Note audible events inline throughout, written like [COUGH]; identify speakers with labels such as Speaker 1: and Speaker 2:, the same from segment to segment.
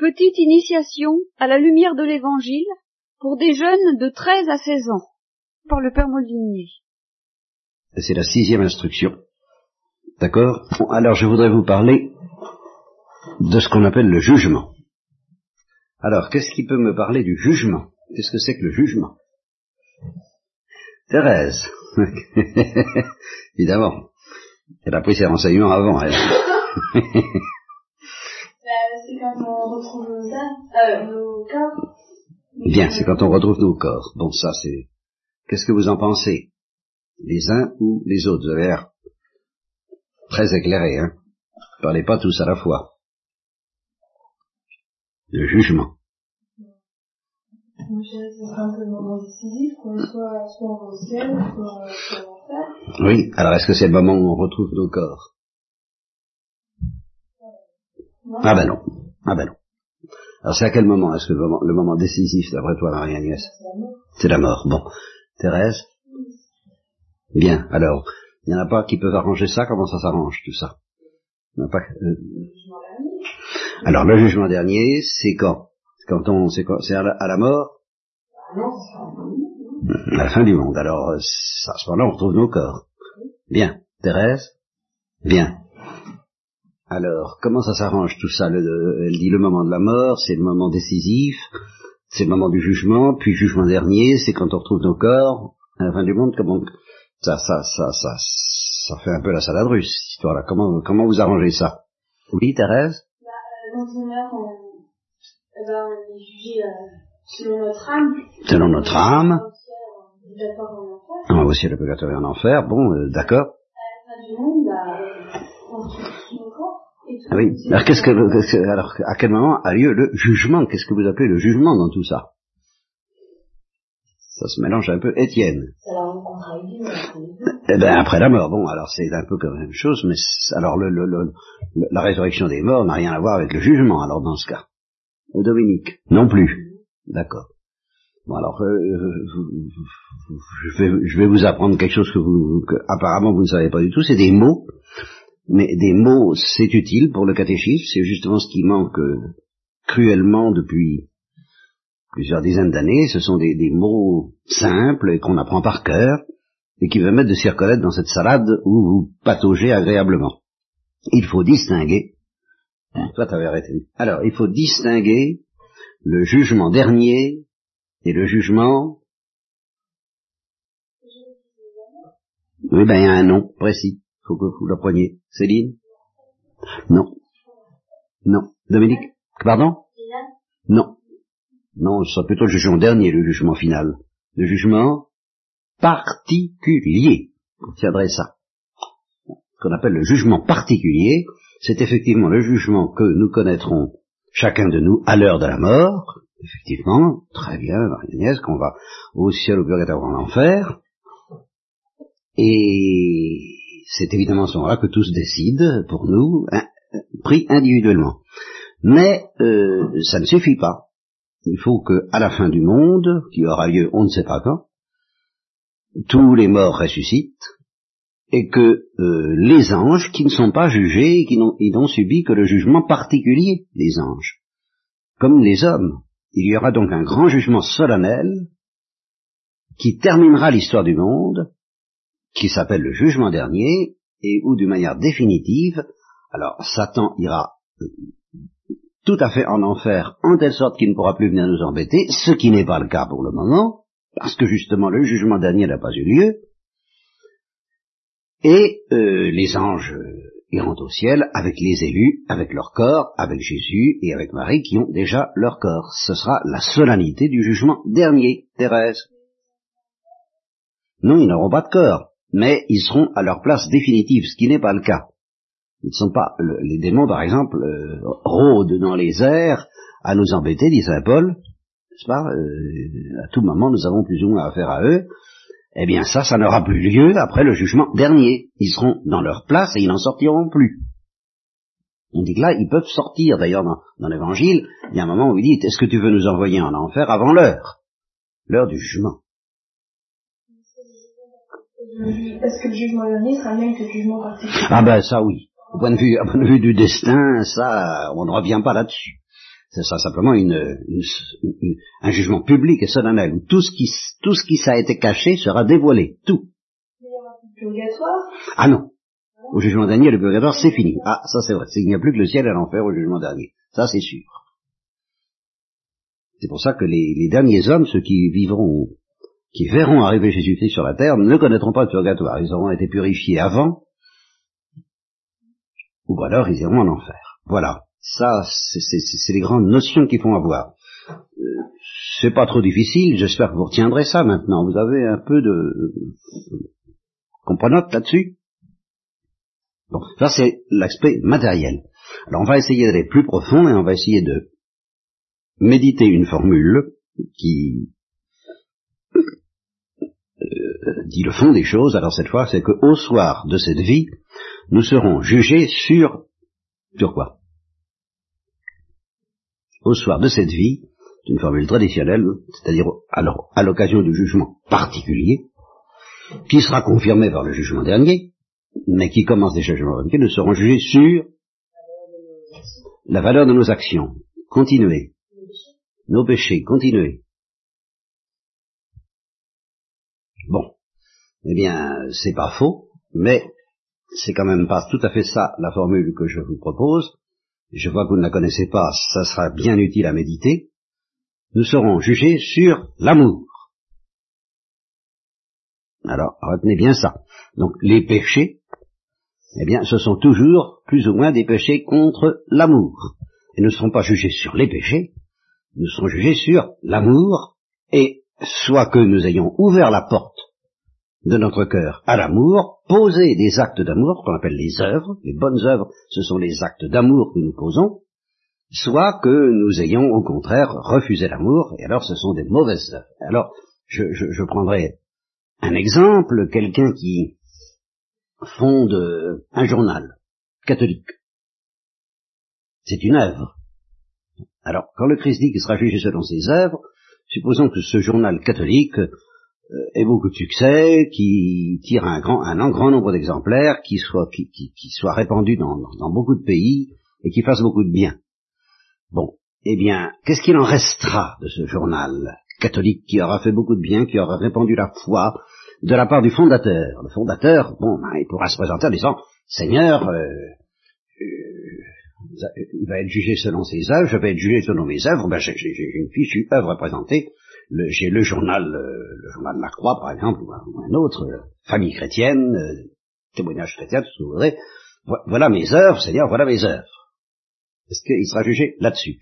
Speaker 1: Petite initiation à la lumière de l'Évangile pour des jeunes de 13 à 16 ans, par le Père Molinier.
Speaker 2: C'est la sixième instruction. D'accord? Alors je voudrais vous parler de ce qu'on appelle le jugement. Alors, qu'est-ce qui peut me parler du jugement? Qu'est-ce que c'est que le jugement? Thérèse. [LAUGHS] Évidemment. Elle a pris ses renseignements avant, elle. [LAUGHS]
Speaker 3: retrouve nos âmes, euh, nos corps.
Speaker 2: Bien, c'est quand on retrouve nos corps. Bon, ça c'est... Qu'est-ce que vous en pensez? Les uns ou les autres? Vous avez l'air très éclairé, hein? Parlez pas tous à la fois. Le jugement.
Speaker 3: Moi, je dirais que ce sera un peu le moment décisif, qu'on soit soit au ciel, soit, soit en enfer.
Speaker 2: Oui, alors est-ce que c'est le moment où on retrouve nos corps?
Speaker 3: Non
Speaker 2: Ah ben non. Ah ben non. Alors c'est à quel moment? Est-ce que le moment, le moment décisif, d'après toi, Marie-Agnès?
Speaker 3: C'est la mort.
Speaker 2: C'est la mort. Bon. Thérèse? Bien. Alors, il n'y en a pas qui peuvent arranger ça? Comment ça s'arrange, tout ça? Il n'y en a pas... euh. Alors, le jugement dernier, c'est quand? C'est quand on... C'est à, la- à la mort?
Speaker 3: Ah
Speaker 2: À la fin du monde. Alors, euh, à ce moment-là, on retrouve nos corps. Bien. Thérèse? Bien. Alors, comment ça s'arrange tout ça? Le- le- Elle dit le moment de la mort, c'est le moment décisif, c'est le moment du jugement, puis jugement dernier, c'est quand on retrouve nos corps. À la fin du monde, comment ça, ça, ça, ça, ça fait un peu la salade russe, cette histoire-là. Comment, comment vous arrangez ça? Oui, Thérèse?
Speaker 3: Bah, euh, Quand on eh ben, on est jugé euh, selon notre âme.
Speaker 2: Selon notre âme.
Speaker 3: Au ciel, on en enfer.
Speaker 2: Va aussi à la purgatoire et en enfer. Bon, euh, d'accord.
Speaker 3: À la fin du monde, bah, euh, on se retrouve nos corps. Et tout.
Speaker 2: Ah oui.
Speaker 3: C'est-
Speaker 2: Alors, qu'est-ce que, qu'est-ce que- alors, à quel moment a lieu le jugement? Qu'est-ce que vous appelez le jugement dans tout ça? Ça se mélange un peu. Étienne.
Speaker 3: Monde.
Speaker 2: Eh ben après la mort, bon, alors c'est un peu comme la même chose, mais alors le, le- le- la résurrection des morts n'a rien à voir avec le jugement, alors dans ce cas. Dominique, non plus. D'accord. Bon alors, euh, je, vais, je vais vous apprendre quelque chose que vous, que apparemment vous ne savez pas du tout, c'est des mots, mais des mots c'est utile pour le catéchisme, c'est justement ce qui manque euh, cruellement depuis plusieurs dizaines d'années, ce sont des, des mots simples et qu'on apprend par cœur, et qui permettent de s'y dans cette salade où vous pataugez agréablement. Il faut distinguer, Hein, toi t'avais arrêté, alors il faut distinguer le jugement dernier et le jugement, oui ben il y a un nom précis, faut que vous l'appreniez. Céline Non. Non. Dominique Pardon Non. Non, ce sera plutôt le jugement dernier, le jugement final. Le jugement particulier. Vous tiendrez ça. Ce qu'on appelle le jugement particulier, c'est effectivement le jugement que nous connaîtrons chacun de nous à l'heure de la mort. Effectivement, très bien, Marie-Agnès, qu'on va au ciel, au purgatoire, en enfer. Et c'est évidemment à ce moment-là que tous décident pour nous, hein, pris individuellement. Mais euh, ça ne suffit pas. Il faut que, à la fin du monde, qui aura lieu on ne sait pas quand, tous les morts ressuscitent, et que euh, les anges, qui ne sont pas jugés, qui n'ont subi que le jugement particulier des anges, comme les hommes. Il y aura donc un grand jugement solennel qui terminera l'histoire du monde, qui s'appelle le jugement dernier, et où, d'une manière définitive, alors Satan ira euh, tout à fait en enfer, en telle sorte qu'il ne pourra plus venir nous embêter, ce qui n'est pas le cas pour le moment, parce que justement le jugement dernier n'a pas eu lieu, et euh, les anges iront au ciel avec les élus, avec leur corps, avec Jésus et avec Marie qui ont déjà leur corps. Ce sera la solennité du jugement dernier, Thérèse. Non, ils n'auront pas de corps, mais ils seront à leur place définitive, ce qui n'est pas le cas. Ils ne sont pas le- les démons, par exemple, euh, rôdent dans les airs à nous embêter, dit saint Paul, n'est-ce pas Euh, À tout moment, nous avons plus ou moins affaire à eux. Eh bien, ça, ça n'aura plus lieu après le jugement dernier. Ils seront dans leur place et ils n'en sortiront plus. On dit que là, ils peuvent sortir. D'ailleurs, dans, dans l'Évangile, il y a un moment où il dit, est-ce que tu veux nous envoyer en enfer avant l'heure? L'heure du jugement.
Speaker 3: Est-ce que le jugement dernier sera le même que le jugement particulier
Speaker 2: Ah ben ça oui. Au point de vue, au point de vue du destin, ça, on ne revient pas là-dessus. Ce sera simplement une, une, une, un jugement public et solennel où tout ce qui, tout ce qui ça a été caché sera dévoilé. Tout.
Speaker 3: Il y aura plus de purgatoire?
Speaker 2: Ah non. Au jugement dernier, le purgatoire, c'est fini. Ah, ça c'est vrai. Il n'y a plus que le ciel et l'enfer au jugement dernier. Ça, c'est sûr. C'est pour ça que les, les derniers hommes, ceux qui vivront, qui verront arriver Jésus-Christ sur la terre, ne connaîtront pas le purgatoire. Ils auront été purifiés avant, ou alors ils iront en enfer. Voilà. Ça, c'est les grandes notions qu'il faut avoir. Euh, c'est pas trop difficile, j'espère que vous retiendrez ça maintenant. Vous avez un peu de comprenote là-dessus Bon, ça c'est l'aspect matériel. Alors on va essayer d'aller plus profond et on va essayer de méditer une formule qui dit le fond des choses. Alors cette fois, c'est qu'au soir de cette vie, nous serons jugés sur sur quoi? Au soir de cette vie, c'est une formule traditionnelle, c'est-à-dire alors à l'occasion du jugement particulier, qui sera confirmé par le jugement dernier, mais qui commence déjà jugements derniers, nous serons jugés sur la valeur de nos actions. Continuez. Nos péchés, continuez. Bon. Eh bien, c'est pas faux, mais c'est quand même pas tout à fait ça la formule que je vous propose. Je vois que vous ne la connaissez pas, ça sera bien utile à méditer. Nous serons jugés sur l'amour. Alors, retenez bien ça. Donc, les péchés, eh bien, ce sont toujours plus ou moins des péchés contre l'amour. Et ne serons pas jugés sur les péchés, nous serons jugés sur l'amour, et soit que nous ayons ouvert la porte de notre cœur à l'amour, poser des actes d'amour, qu'on appelle les œuvres, les bonnes œuvres, ce sont les actes d'amour que nous posons, soit que nous ayons au contraire refusé l'amour, et alors ce sont des mauvaises œuvres. Alors, je, prendrai un exemple, quelqu'un qui fonde un journal catholique. C'est une œuvre. Alors, quand le Christ dit qu'il sera jugé selon ses œuvres, supposons que ce journal catholique euh, ait beaucoup de succès, qui tire un grand, un grand nombre d'exemplaires, qui soit, qui, qui, qui soit répandu dans, dans, beaucoup de pays et qui fasse beaucoup de bien. Bon, eh bien, qu'est-ce qu'il en restera de ce journal catholique qui aura fait beaucoup de bien, qui aura répandu la foi de la part du fondateur? Le fondateur, bon, ben, il pourra se présenter en disant, Seigneur, euh, euh, il va être jugé selon ses œuvres, je vais être jugé selon mes œuvres, ben, j'ai une fichue œuvre à présenter, j'ai le journal, euh, le journal de la Croix, par exemple, ou un, autre, famille chrétienne, témoignage chrétien, tout ce que vous voudrez. Voilà mes œuvres, Seigneur, voilà mes œuvres. Est-ce qu'il sera jugé là-dessus?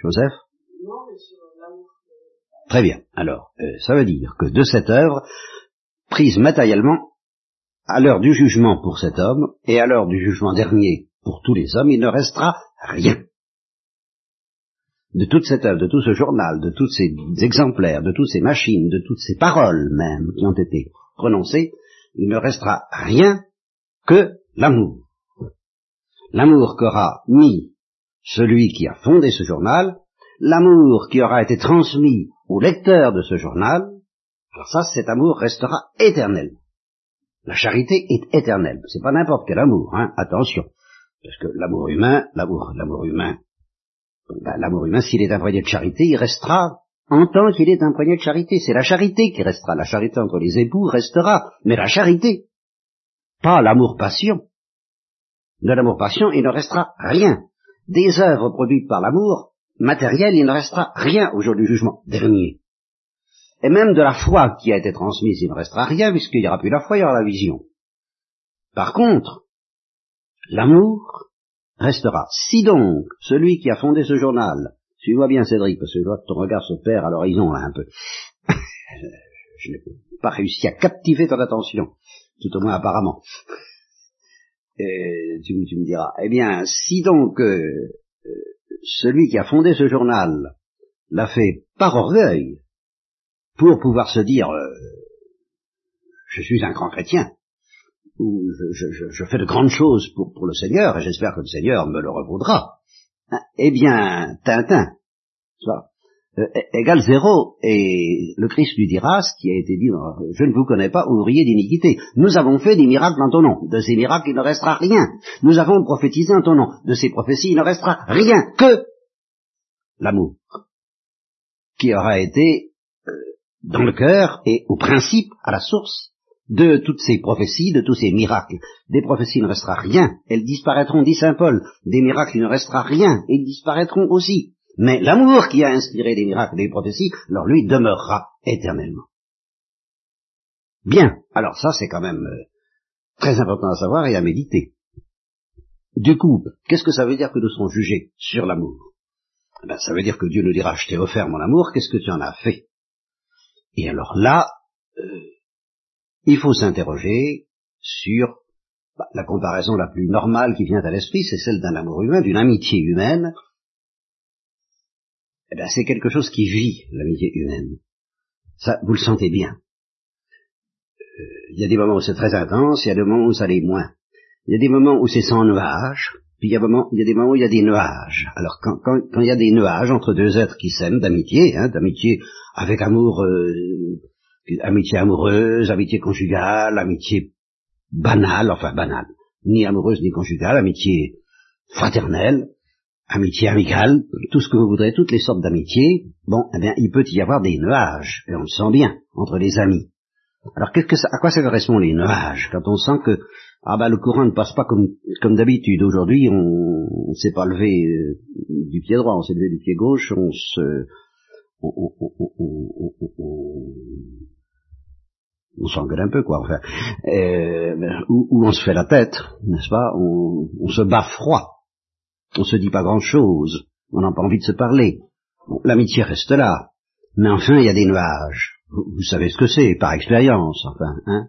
Speaker 2: Joseph? Très bien. Alors, euh, ça veut dire que de cette œuvre, prise matériellement, à l'heure du jugement pour cet homme, et à l'heure du jugement dernier pour tous les hommes, il ne restera rien. De toute cette œuvre, de tout ce journal, de tous ces exemplaires, de toutes ces machines, de toutes ces paroles même qui ont été prononcées, il ne restera rien que l'amour. L'amour qu'aura mis celui qui a fondé ce journal, l'amour qui aura été transmis au lecteur de ce journal, alors ça, cet amour restera éternel. La charité est éternelle. C'est pas n'importe quel amour, hein, attention. Parce que l'amour humain, l'amour, l'amour humain, ben, l'amour humain, s'il est imprégné de charité, il restera en tant qu'il est imprégné de charité. C'est la charité qui restera. La charité entre les époux restera. Mais la charité, pas l'amour-passion. De l'amour-passion, il ne restera rien. Des œuvres produites par l'amour, matériel, il ne restera rien au jour du jugement dernier. Et même de la foi qui a été transmise, il ne restera rien, puisqu'il n'y aura plus la foi, il y aura la vision. Par contre, l'amour restera. Si donc, celui qui a fondé ce journal, suis-moi bien Cédric, parce que je vois que ton regard se perd à l'horizon là un peu, [LAUGHS] je n'ai pas réussi à captiver ton attention, tout au moins apparemment. [LAUGHS] Et tu, me diras, eh bien, si donc euh, celui qui a fondé ce journal l'a fait par orgueil, pour pouvoir se dire euh, je suis un grand chrétien, ou je, fais de grandes choses pour, le Seigneur, et j'espère que le Seigneur me le revaudra, hein, eh bien, Tintin, euh, égale zéro. Et le Christ lui dira ce qui a été dit Je ne vous connais pas, ouvrier d'iniquité. Nous avons fait des miracles en ton nom. De ces miracles, il ne restera rien. Nous avons prophétisé en ton nom. De ces prophéties, il ne restera rien que l'amour, qui aura été euh, dans le cœur et au principe, à la source de toutes ces prophéties, de tous ces miracles. Des prophéties, ne restera rien. Elles disparaîtront, dit Saint Paul. Des miracles, il ne restera rien. Ils disparaîtront aussi. Mais l'amour qui a inspiré des miracles des prophéties, alors lui demeurera éternellement. Bien, alors ça c'est quand même euh, très important à savoir et à méditer. Du coup, qu'est-ce que ça veut dire que nous serons jugés sur l'amour? Eh ben, Ça veut dire que Dieu nous dira, je t'ai offert mon amour, qu'est-ce que tu en as fait? Et alors là, euh, il faut s'interroger sur bah, la comparaison la plus normale qui vient à l'esprit, c'est celle d'un amour humain, d'une amitié humaine, eh bien, c'est quelque chose qui vit l'amitié humaine. Ça, vous le sentez bien. Euh, il y a des moments où c'est très intense, il y a des moments où ça l'est moins. Il y a des moments où c'est sans nuages, puis il y, a il y a des moments où il y a des nuages. Alors quand, quand, quand il y a des nuages entre deux êtres qui s'aiment d'amitié, hein, d'amitié avec amour, euh, amitié amoureuse, amitié conjugale, amitié banale, enfin banale, ni amoureuse ni conjugale, amitié fraternelle, amitié amicale, tout ce que vous voudrez, toutes les sortes d'amitié, bon, eh bien, il peut y avoir des nuages, et on le sent bien, entre les amis. Alors, qu'est-ce que ça, à quoi ça correspond les nuages Quand on sent que, ah ben, le courant ne passe pas comme, comme d'habitude? Aujourd'hui, on ne s'est pas levé euh, du pied droit, on s'est levé du pied gauche, on se, on, s'engueule un peu, quoi, enfin, euh, ou, on se fait la tête, n'est-ce pas on, se bat froid. On se dit pas grand-chose, on n'a pas envie de se parler. L'amitié reste là, mais enfin il y a des nuages. Vous, savez ce que c'est, par expérience, enfin, hein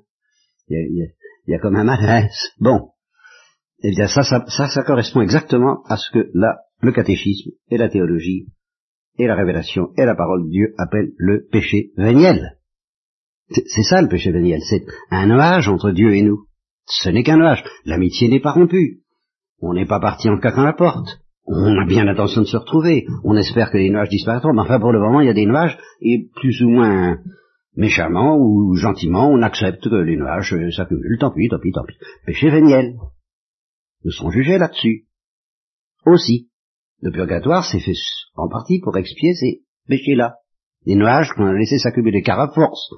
Speaker 2: Il y a, comme un malaise. Bon, eh bien ça, ça, ça, ça correspond exactement à ce que là, le catéchisme et la théologie et la révélation et la parole de Dieu appellent le péché véniel. C'est ça le péché véniel, c'est un nuage entre Dieu et nous. Ce n'est qu'un nuage. L'amitié n'est pas rompue. On n'est pas parti en claquant la porte. On a bien l'intention de se retrouver. On espère que les nuages disparaîtront. Mais enfin, pour le moment, il y a des nuages, et plus ou moins méchamment ou gentiment, on accepte que les nuages s'accumulent. Tant pis, tant pis, tant pis. Péché véniel. Nous serons jugés là-dessus. Aussi. Le purgatoire s'est fait en partie pour expier ces péchés-là. Les nuages qu'on a laissé s'accumuler, car à force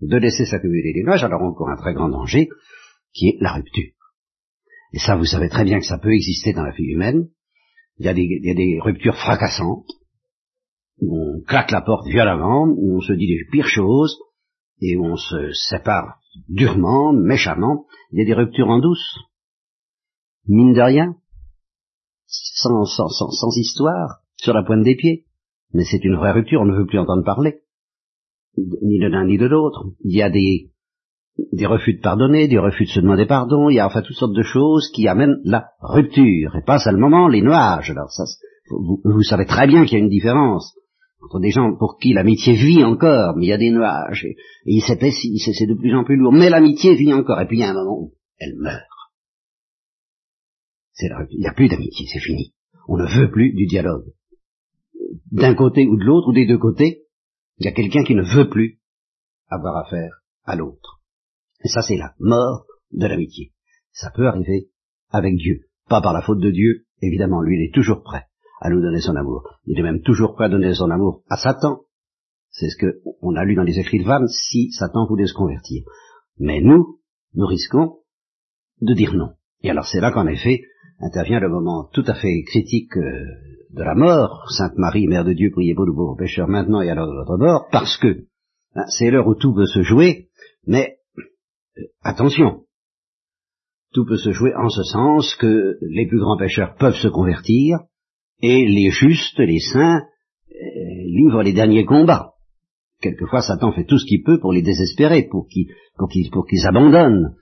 Speaker 2: de laisser s'accumuler les nuages, alors on court un très grand danger, qui est la rupture. Et ça, vous savez très bien que ça peut exister dans la vie humaine. Il y a des, ruptures fracassantes, où on claque la porte violemment, où on se dit les pires choses, et où on se sépare durement, méchamment. Il y a des ruptures en douce, mine de rien, sans, sans, sans, histoire, sur la pointe des pieds. Mais c'est une vraie rupture, on ne veut plus entendre parler, ni de l'un ni de l'autre. Il y a des, refus de pardonner, des refus de se demander pardon, il y a enfin toutes sortes de choses qui amènent la rupture, et pas seulement les nuages. Alors ça, vous, savez très bien qu'il y a une différence entre des gens pour qui l'amitié vit encore, mais il y a des nuages, et, il s'épaissit, c'est de plus en plus lourd, mais l'amitié vit encore, et puis il y a un moment où elle meurt. Il n'y a plus d'amitié, c'est fini. On ne veut plus du dialogue. D'un côté ou de l'autre, ou des deux côtés, il y a quelqu'un qui ne veut plus avoir affaire à l'autre. Et ça, c'est la mort de l'amitié. Ça peut arriver avec Dieu. Pas par la faute de Dieu, évidemment, lui, il est toujours prêt à nous donner son amour. Il est même toujours prêt à donner son amour à Satan. C'est ce qu'on a lu dans les écrits de Vannes, si Satan voulait se convertir. Mais nous, nous risquons de dire non. Et alors c'est là qu'en effet intervient le moment tout à fait critique euh, de la mort. Sainte Marie, Mère de Dieu, priez pour nous pauvres pécheurs maintenant et alors de votre bord, parce que hein, c'est l'heure où tout peut se jouer, mais attention, tout peut se jouer en ce sens que les plus grands pécheurs peuvent se convertir et les justes, les saints, euh, livrent les derniers combats. Quelquefois, Satan fait tout ce qu'il peut pour les désespérer, pour qu'ils pour qu'ils abandonnent.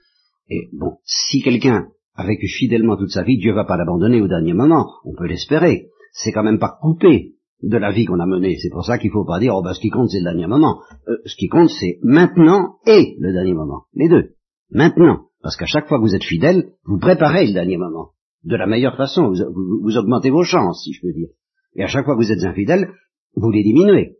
Speaker 2: Et bon, si quelqu'un a vécu fidèlement toute sa vie, Dieu va pas l'abandonner au dernier moment, on peut l'espérer. C'est quand même pas coupé de la vie qu'on a menée. C'est pour ça qu'il faut pas dire, oh ben ce qui compte c'est le dernier moment. Euh, ce qui compte c'est maintenant et le dernier moment. Les deux. Maintenant. Parce qu'à chaque fois que vous êtes fidèle, vous préparez le dernier moment. De la meilleure façon. Vous, augmentez vos chances, si je peux dire. Et à chaque fois que vous êtes infidèle, vous les diminuez.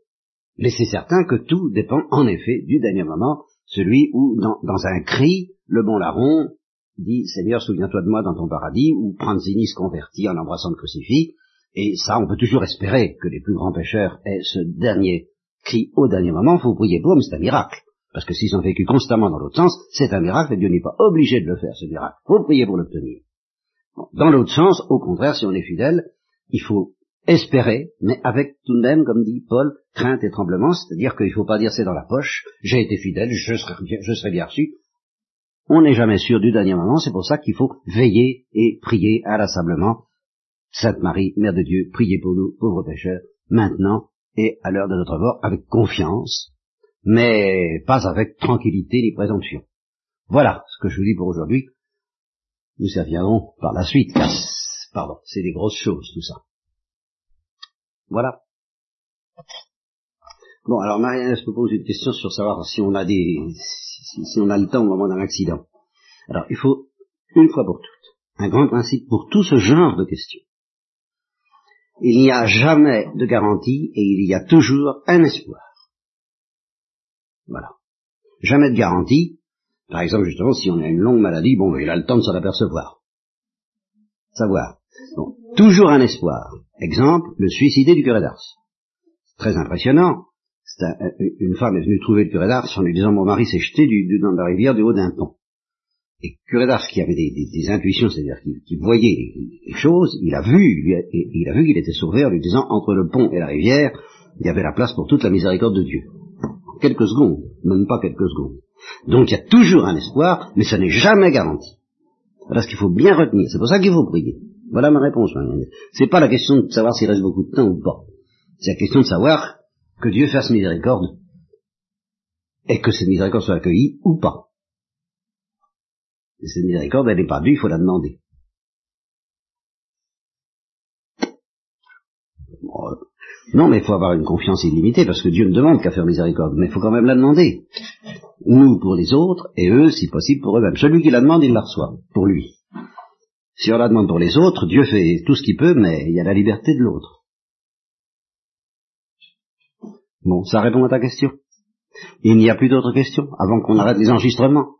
Speaker 2: Mais c'est certain que tout dépend en effet du dernier moment, celui où, dans, dans un cri, le bon larron dit Seigneur, souviens-toi de moi dans ton paradis, ou Pranzini se convertit en embrassant le crucifix, et ça, on peut toujours espérer que les plus grands pécheurs aient ce dernier cri au dernier moment, faut prier pour, mais c'est un miracle. Parce que s'ils ont vécu constamment dans l'autre sens, c'est un miracle et Dieu n'est pas obligé de le faire, ce miracle. Faut prier pour l'obtenir. Dans l'autre sens, au contraire, si on est fidèle, il faut espérer, mais avec tout de même, comme dit Paul, crainte et tremblement, c'est-à-dire qu'il ne faut pas dire c'est dans la poche, j'ai été fidèle, je serai, je serai bien reçu. On n'est jamais sûr du dernier moment, c'est pour ça qu'il faut veiller et prier inlassablement. Sainte Marie, Mère de Dieu, priez pour nous, pauvres pécheurs, maintenant et à l'heure de notre mort, avec confiance, mais pas avec tranquillité ni présomption. Voilà ce que je vous dis pour aujourd'hui. Nous servirons par la suite, pardon, c'est des grosses choses tout ça. Voilà. Bon, alors Marianne se pose une question sur savoir si on a des, si, si on a le temps au moment d'un accident. Alors, il faut, une fois pour toutes, un grand principe pour tout ce genre de questions. Il n'y a jamais de garantie et il y a toujours un espoir. Voilà. Jamais de garantie. Par exemple, justement, si on a une longue maladie, bon, il a le temps de s'en apercevoir. Savoir. Bon. Toujours un espoir. Exemple, le suicidé du curé d'Ars. Très impressionnant. Un, une femme est venue trouver le curé d'Ars en lui disant mon mari s'est jeté du, dans la rivière du haut d'un pont. Et curé d'Ars qui avait des, des, intuitions, c'est-à-dire qui, voyait les choses, il a vu, il a vu qu'il était sauvé en lui disant entre le pont et la rivière, il y avait la place pour toute la miséricorde de Dieu quelques secondes, même pas quelques secondes. Donc il y a toujours un espoir, mais ça n'est jamais garanti. Voilà ce qu'il faut bien retenir. C'est pour ça qu'il faut prier. Voilà ma réponse. C'est pas la question de savoir s'il reste beaucoup de temps ou pas. C'est la question de savoir que Dieu fasse miséricorde et que cette miséricorde soit accueillie ou pas. Et cette miséricorde, elle n'est pas due, il faut la demander. Non, mais il faut avoir une confiance illimitée, parce que Dieu ne demande qu'à faire miséricorde, mais il faut quand même la demander. Nous pour les autres, et eux, si possible, pour eux-mêmes. Celui qui la demande, il la reçoit, pour lui. Si on la demande pour les autres, Dieu fait tout ce qu'il peut, mais il y a la liberté de l'autre. Bon, ça répond à ta question? Il n'y a plus d'autres questions avant qu'on arrête les enregistrements?